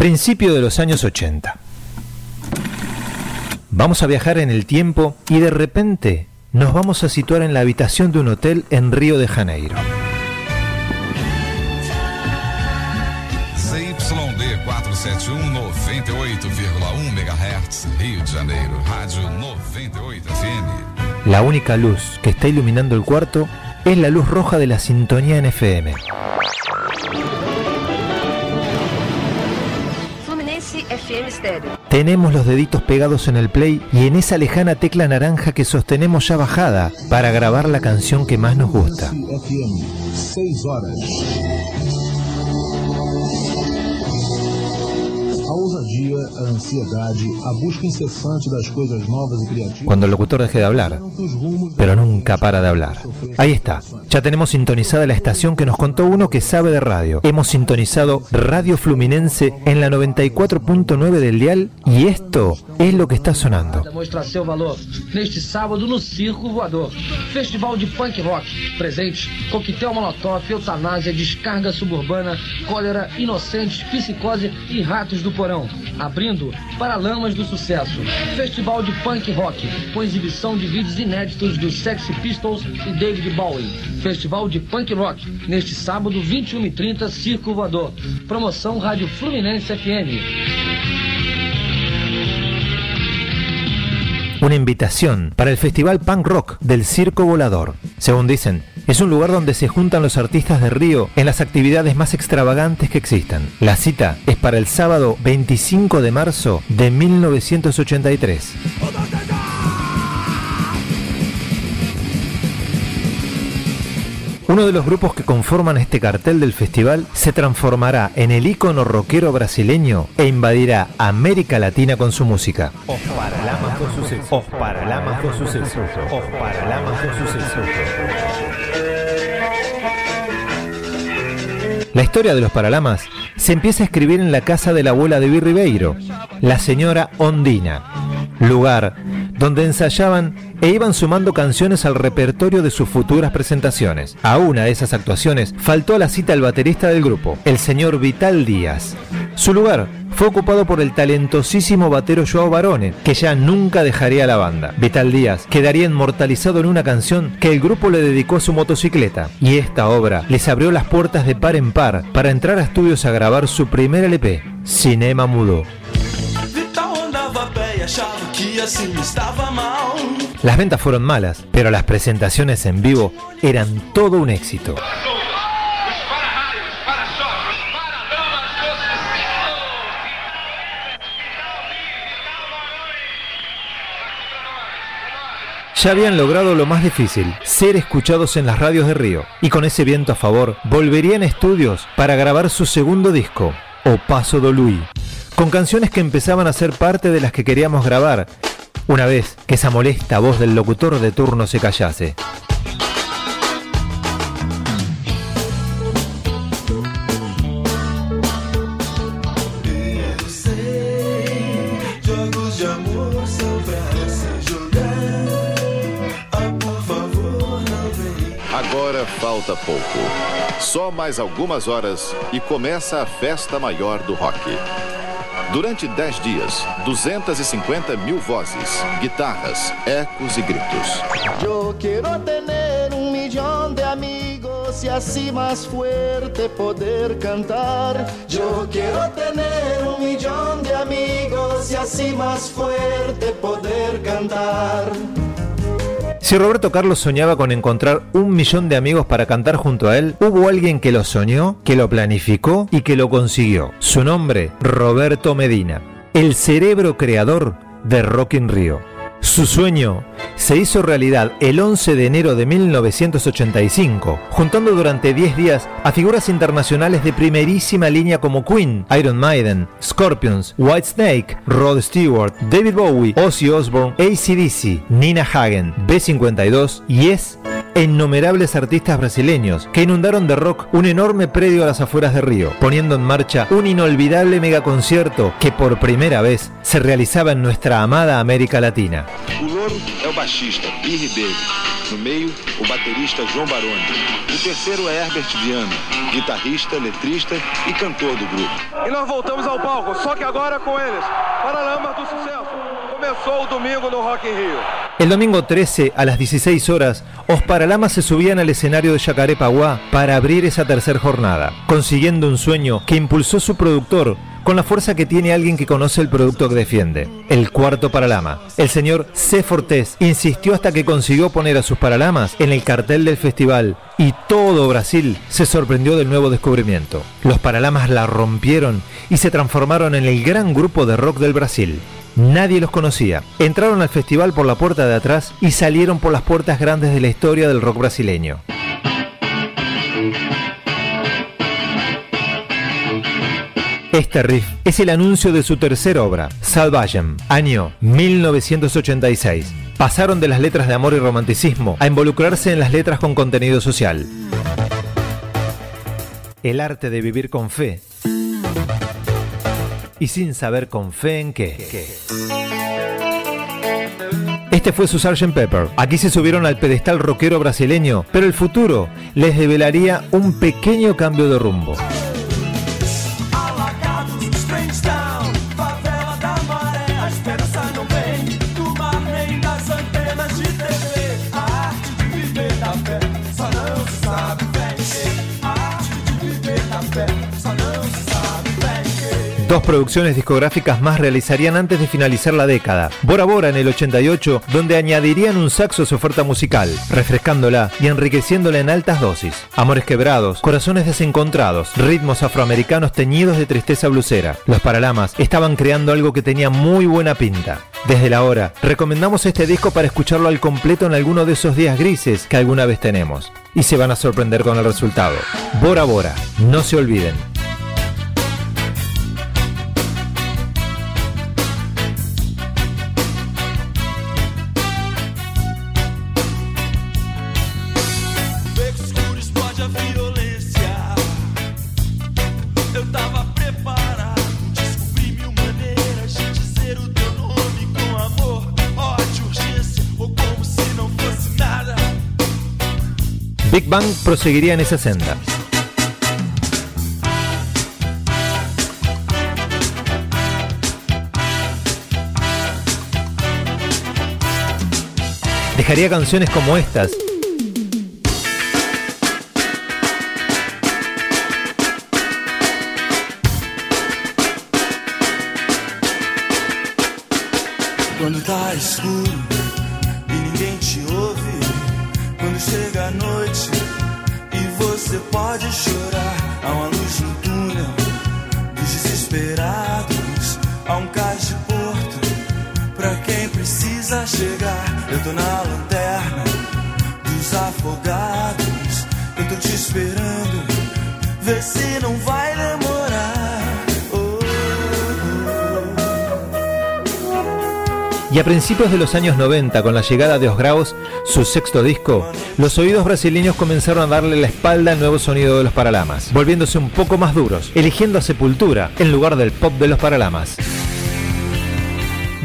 Principio de los años 80. Vamos a viajar en el tiempo y de repente nos vamos a situar en la habitación de un hotel en Río de Janeiro. ZYD 471 98,1 MHz, Rio de Janeiro, Rádio 98 FM. La única luz que está iluminando el cuarto es la luz roja de la sintonía en FM. Tenemos los deditos pegados en el play y en esa lejana tecla naranja que sostenemos ya bajada para grabar la canción que más nos gusta. FM, 6 horas. A ousadia, a ansiedade, a busca incessante das coisas novas e criativas. Cuando el locutor deje de hablar, Tantos rumos pero nunca para de hablar. Ahí está, ya tenemos sintonizada la estación que nos contó uno que sabe de radio. Hemos sintonizado Radio Fluminense en la 94.9 del dial y esto es lo que está sonando. mostrar seu valor neste sábado no Circo Voador. Festival de punk rock. Presentes: coquetel molotov, eutanásia, descarga suburbana, cólera, inocentes, psicose e ratos do porão. Abrindo Paralamas do Sucesso. Festival de punk rock, com exibição de vídeos inéditos dos Sex Pistols e David Bowie. Festival de punk rock, neste sábado, 21h30, Circo Voador. Promoção Rádio Fluminense FM. Una invitación para el Festival Punk Rock del Circo Volador. Según dicen, es un lugar donde se juntan los artistas de Río en las actividades más extravagantes que existan. La cita es para el sábado 25 de marzo de 1983. Uno de los grupos que conforman este cartel del festival se transformará en el ícono rockero brasileño e invadirá América Latina con su música. Os Paralamas do Suceso. Os Paralamas do Suceso. Os Paralamas do Suceso. La historia de los Paralamas se empieza a escribir en la casa de la abuela de Vir Ribeiro, la señora Ondina, lugar donde ensayaban e iban sumando canciones al repertorio de sus futuras presentaciones. A una de esas actuaciones faltó a la cita el baterista del grupo, el señor Vital Díaz. Su lugar fue ocupado por el talentosísimo batero Joao Barone, que ya nunca dejaría la banda. Vital Díaz quedaría inmortalizado en una canción que el grupo le dedicó a su motocicleta, y esta obra les abrió las puertas de par en par para entrar a estudios a grabar su primer LP, Cinema Mudo. Las ventas fueron malas, pero las presentaciones en vivo eran todo un éxito. Ya habían logrado lo más difícil, ser escuchados en las radios de Río, y con ese viento a favor, volverían a estudios para grabar su segundo disco, O Paso do Luí, con canciones que empezaban a ser parte de las que queríamos grabar, una vez que esa molesta voz del locutor de turno se callase. Agora falta pouco. Só mais algumas horas e começa a festa maior do rock. Durante 10 dias, 250 mil vozes, guitarras, ecos e gritos. Yo quiero tener un millón de amigos y así más fuerte poder cantar. Yo quiero tener un millón de amigos y así más fuerte poder cantar. Si Roberto Carlos soñaba con encontrar un millón de amigos para cantar junto a él, hubo alguien que lo soñó, que lo planificó y que lo consiguió. Su nombre, Roberto Medina, el cerebro creador de Rock in Rio. Su sueño se hizo realidad el 11 de enero de 1985, juntando durante 10 días a figuras internacionales de primerísima línea como Queen, Iron Maiden, Scorpions, Whitesnake, Rod Stewart, David Bowie, Ozzy Osbourne, ACDC, Nina Hagen, B52 y es innumerables artistas brasileños que inundaron de rock un enorme predio a las afueras de Río, poniendo en marcha un inolvidable megaconcierto que por primera vez se realizaba en nuestra amada América Latina. O louro é o baixista, Bi Ribeiro. No meio, o baterista João Baroni. O terceiro é Herbert Viana, guitarrista, letrista e cantor do grupo. E nós voltamos ao palco, só que agora com eles. Paralamas do Sucesso. Começou o domingo no Rock in Rio. El domingo 13 a las 16 horas, Os Paralamas se subían al escenario de Yacarepaguá para abrir esa tercera jornada, consiguiendo un sueño que impulsó su productor con la fuerza que tiene alguien que conoce el producto que defiende, el cuarto Paralama. El señor C. Fortés insistió hasta que consiguió poner a sus Paralamas en el cartel del festival y todo Brasil se sorprendió del nuevo descubrimiento. Los Paralamas la rompieron y se transformaron en el gran grupo de rock del Brasil. Nadie los conocía. Entraron al festival por la puerta de atrás y salieron por las puertas grandes de la historia del rock brasileño. Este riff es el anuncio de su tercera obra, Salvajem, año 1986. Pasaron de las letras de amor y romanticismo a involucrarse en las letras con contenido social. El arte de vivir con fe y sin saber con fe en qué. Este fue su Sgt. Pepper. Aquí se subieron al pedestal rockero brasileño, pero el futuro les develaría un pequeño cambio de rumbo. Dos producciones discográficas más realizarían antes de finalizar la década. Bora Bora en el 88, donde añadirían un saxo a su oferta musical, refrescándola y enriqueciéndola en altas dosis. Amores quebrados, corazones desencontrados, ritmos afroamericanos teñidos de tristeza blusera. Los Paralamas estaban creando algo que tenía muy buena pinta. Desde la hora, recomendamos este disco para escucharlo al completo en alguno de esos días grises que alguna vez tenemos. Y se van a sorprender con el resultado. Bora Bora, no se olviden. Big Bang proseguiría en esa senda. Dejaría canciones como estas. Quando tá escuro e Y a principios de los años 90, con la llegada de Os Graus, su sexto disco, los oídos brasileños comenzaron a darle la espalda al nuevo sonido de los Paralamas, volviéndose un poco más duros, eligiendo a Sepultura en lugar del pop de los Paralamas.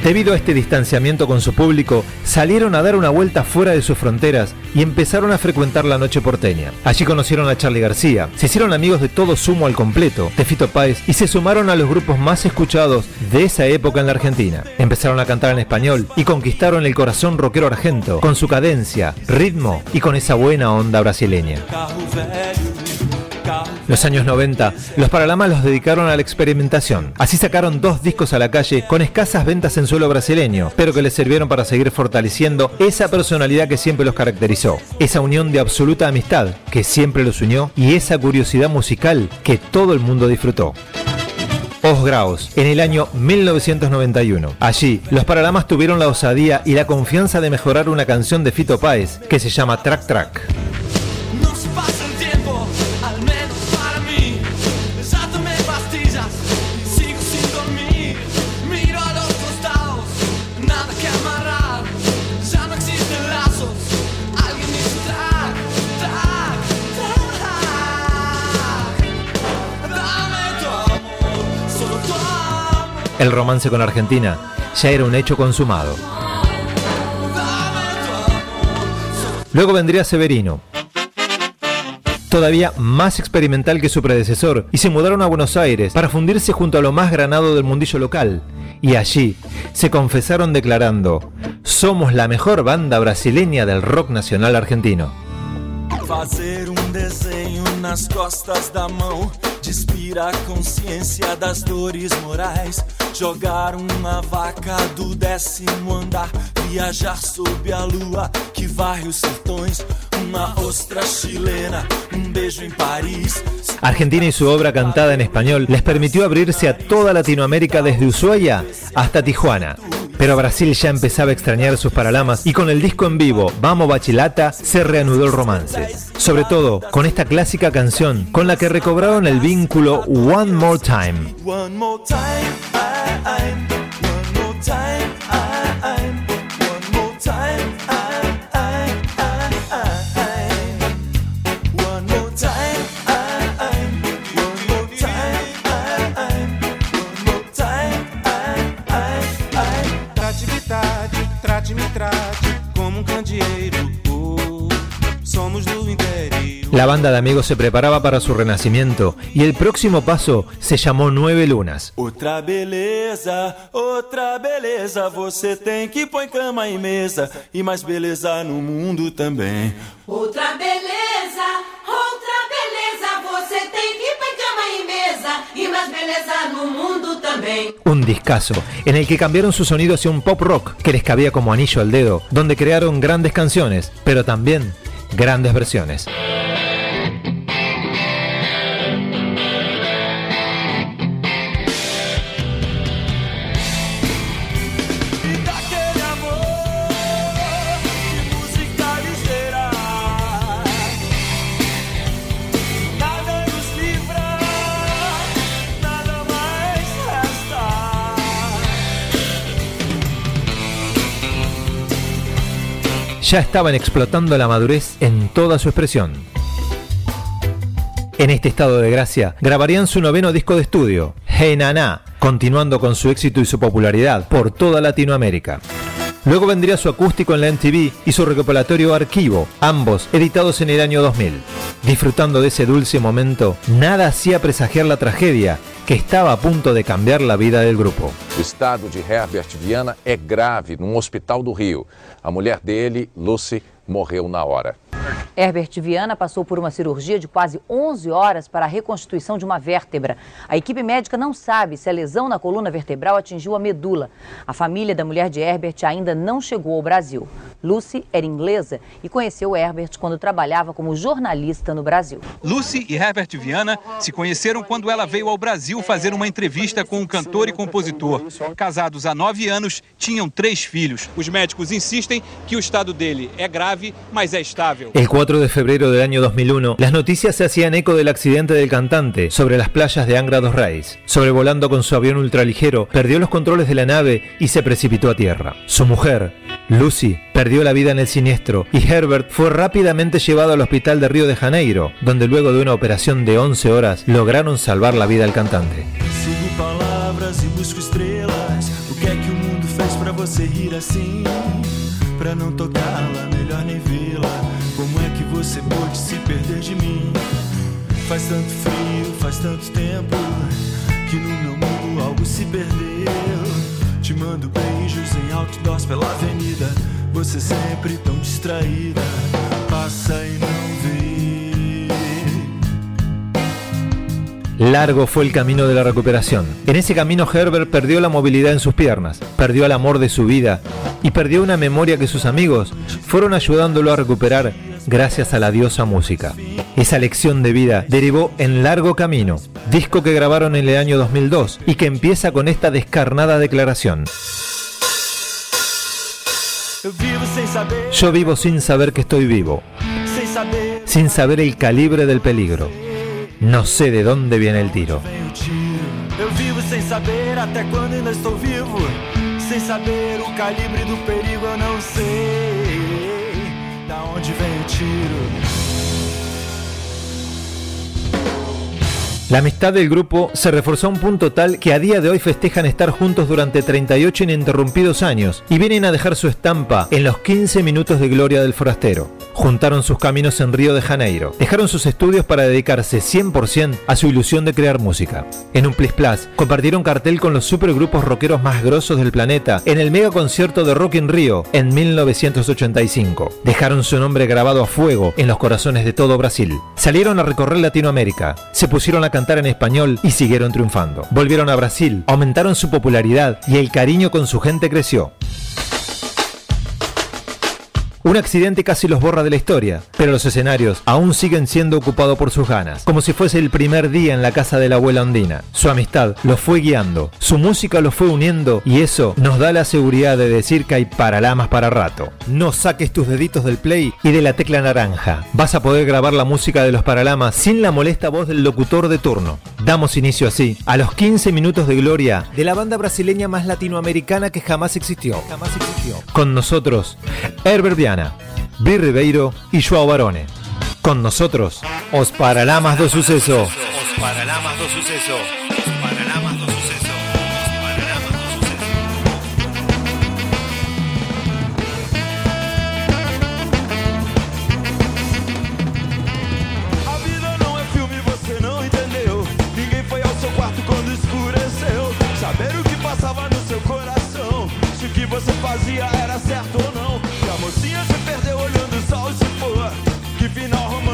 Debido a este distanciamiento con su público, salieron a dar una vuelta fuera de sus fronteras y empezaron a frecuentar la noche porteña. Allí conocieron a Charlie García, se hicieron amigos de todo sumo al completo, de Fito Páez y se sumaron a los grupos más escuchados de esa época en la Argentina. Empezaron a cantar en español y conquistaron el corazón rockero argento con su cadencia, ritmo y con esa buena onda brasileña. Los años 90, los Paralamas los dedicaron a la experimentación. Así sacaron dos discos a la calle con escasas ventas en suelo brasileño, pero que les sirvieron para seguir fortaleciendo esa personalidad que siempre los caracterizó, esa unión de absoluta amistad que siempre los unió y esa curiosidad musical que todo el mundo disfrutó. Os Graus en el año 1991. Allí, los Paralamas tuvieron la osadía y la confianza de mejorar una canción de Fito Páez que se llama Track Track. El romance con Argentina ya era un hecho consumado. Luego vendría Severino, todavía más experimental que su predecesor, y se mudaron a Buenos Aires para fundirse junto a lo más granado del mundillo local. Y allí se confesaron declarando, somos la mejor banda brasileña del rock nacional argentino. Nas costas da mão. Despira a consciência das dores morais. Jogar uma vaca do décimo andar. Viajar sob a lua que varre os sertões. Uma ostra chilena, um beijo em Paris. Argentina y su obra cantada en español les permitió abrirse a toda Latinoamérica desde Ushuaia hasta Tijuana. Pero Brasil ya empezaba a extrañar sus paralamas y con el disco en vivo Vamos Bachilata se reanudó el romance. Sobre todo con esta clásica canción con la que recobraron el vínculo One More Time. La banda de amigos se preparaba para su renacimiento y el próximo paso se llamó Nueve Lunas. Beleza, outra beleza, você tem que põe cama e mesa e mais beleza no mundo também. Outra beleza, outra beleza, você tem que põe cama e mesa e mais beleza no mundo também. Un discazo en el que cambiaron su sonido hacia un pop rock que les cabía como anillo al dedo, donde crearon grandes canciones, pero también grandes versiones. Ya estaban explotando la madurez en toda su expresión. En este estado de gracia, grabarían su noveno disco de estudio, Hey Nana, continuando con su éxito y su popularidad por toda Latinoamérica. Luego vendría su acústico en la MTV y su recopilatorio Arquivo, ambos editados en el año 2000. Disfrutando de ese dulce momento, nada hacía presagiar la tragedia que estaba a punto de cambiar la vida del grupo. O estado de Herbert Viana é grave num hospital do Rio. A mulher dele, Lucy, morreu na hora. Herbert Viana passou por uma cirurgia de quase 11 horas para a reconstituição de uma vértebra. A equipe médica não sabe se a lesão na coluna vertebral atingiu a medula. A família da mulher de Herbert ainda não chegou ao Brasil. Lucy era inglesa e conheceu Herbert quando trabalhava como jornalista no Brasil. Lucy e Herbert Viana se conheceram quando ela veio ao Brasil fazer uma entrevista com um cantor e compositor. Casados há nove anos, tinham três filhos. Os médicos insistem que o estado dele é grave, mas é estável. El 4 de febrero del año 2001, las noticias se hacían eco del accidente del cantante sobre las playas de Angra dos Reis. Sobrevolando con su avión ultraligero, perdió los controles de la nave y se precipitó a tierra. Su mujer, Lucy, perdió la vida en el siniestro y Herbert fue rápidamente llevado al hospital de Río de Janeiro, donde luego de una operación de 11 horas lograron salvar la vida al cantante. Pra não tocá-la, melhor nem vê-la. Você pôde se perder de mim? Faz tanto frio, faz tanto tempo que no meu mundo algo se perdeu. Te mando beijos em outdoors pela avenida. Você sempre tão distraída. Passa e não vê. Largo fue el camino de la recuperación. En ese camino Herbert perdió la movilidad en sus piernas, perdió el amor de su vida y perdió una memoria que sus amigos fueron ayudándolo a recuperar gracias a la diosa música. Esa lección de vida derivó en Largo Camino, disco que grabaron en el año 2002 y que empieza con esta descarnada declaración. Yo vivo sin saber que estoy vivo, sin saber el calibre del peligro. No sé de dónde viene el tiro. Sem saber o calibre do perigo, eu não sei da onde vem tiro. La amistad del grupo se reforzó a un punto tal que a día de hoy festejan estar juntos durante 38 ininterrumpidos años y vienen a dejar su estampa en los 15 minutos de gloria del forastero. Juntaron sus caminos en Río de Janeiro, dejaron sus estudios para dedicarse 100% a su ilusión de crear música. En un Plis Plus compartieron cartel con los supergrupos rockeros más grosos del planeta en el mega concierto de Rock in Rio en 1985. Dejaron su nombre grabado a fuego en los corazones de todo Brasil. Salieron a recorrer Latinoamérica, se pusieron a cantar en español y siguieron triunfando. Volvieron a Brasil, aumentaron su popularidad y el cariño con su gente creció. Un accidente casi los borra de la historia, pero los escenarios aún siguen siendo ocupados por sus ganas, como si fuese el primer día en la casa de la abuela Ondina. Su amistad los fue guiando, su música los fue uniendo y eso nos da la seguridad de decir que hay paralamas para rato. No saques tus deditos del play y de la tecla naranja. Vas a poder grabar la música de los paralamas sin la molesta voz del locutor de turno. Damos inicio así a los 15 minutos de gloria de la banda brasileña más latinoamericana que jamás existió. Jamás existió. Con nosotros, Herbert Viana. Bir Ribeiro y Joao Barone. Con nosotros, Os Paralamas do Suceso. Os Paralamas do Suceso. Os Paralamas do Suceso. A vida não é filme, você não entendeu. Ninguém foi ao seu quarto quando escureceu. Saber o que passava no seu coração. Se o que você fazia era certo ou não. been a home.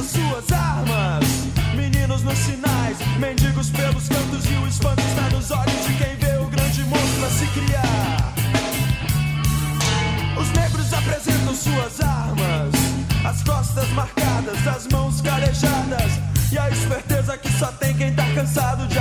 as suas armas. Meninos nos sinais, mendigos pelos cantos e o espanto está nos olhos de quem vê o grande monstro a se criar. Os negros apresentam suas armas, as costas marcadas, as mãos calejadas e a esperteza que só tem quem tá cansado de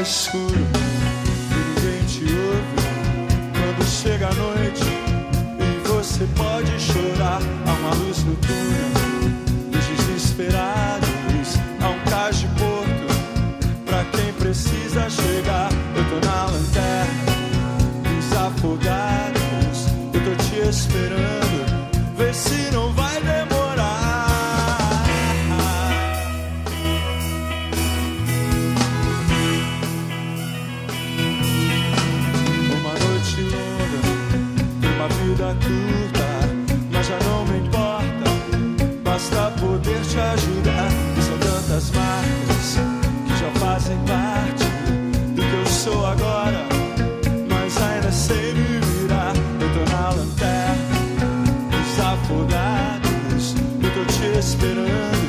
escuro this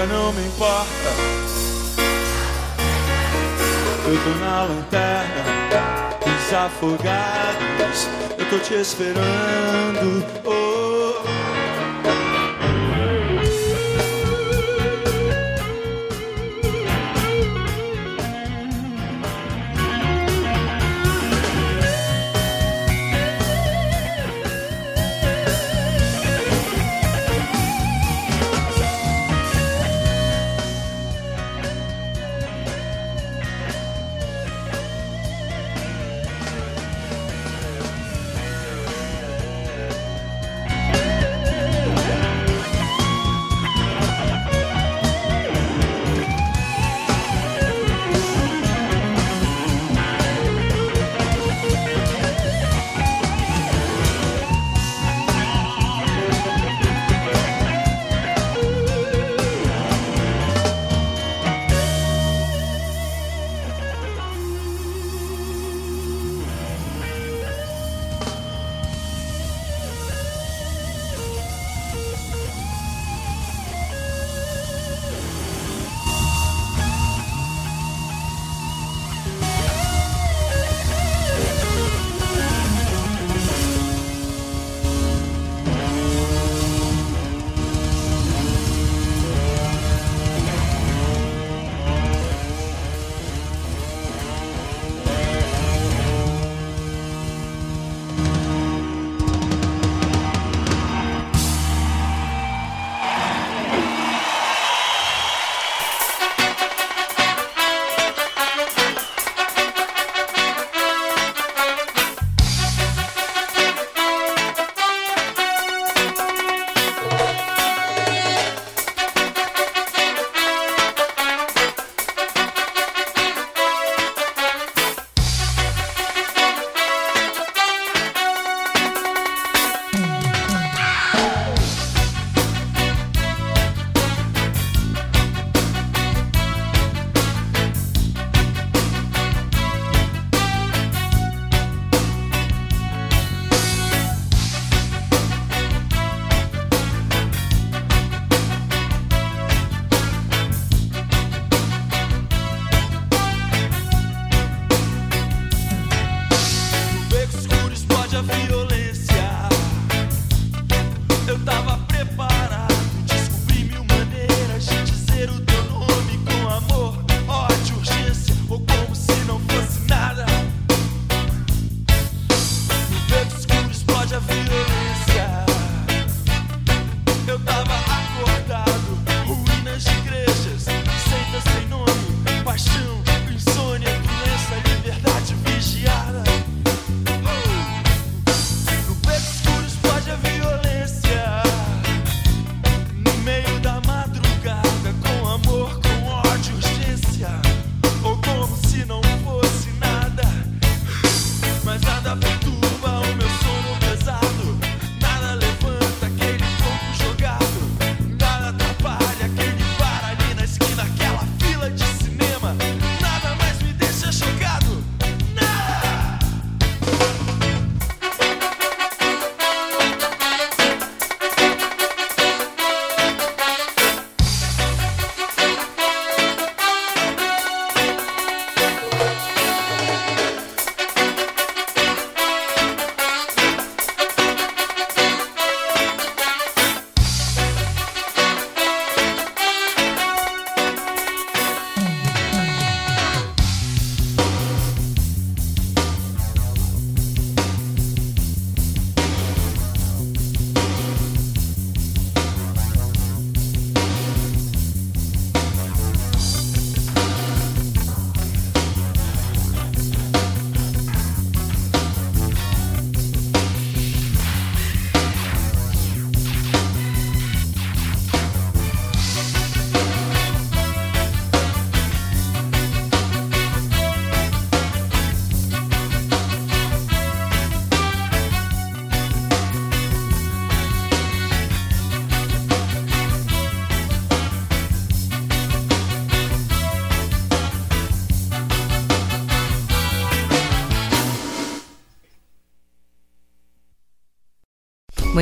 já não me importa. Eu tô na lanterna dos afogados, eu tô te esperando. Oh.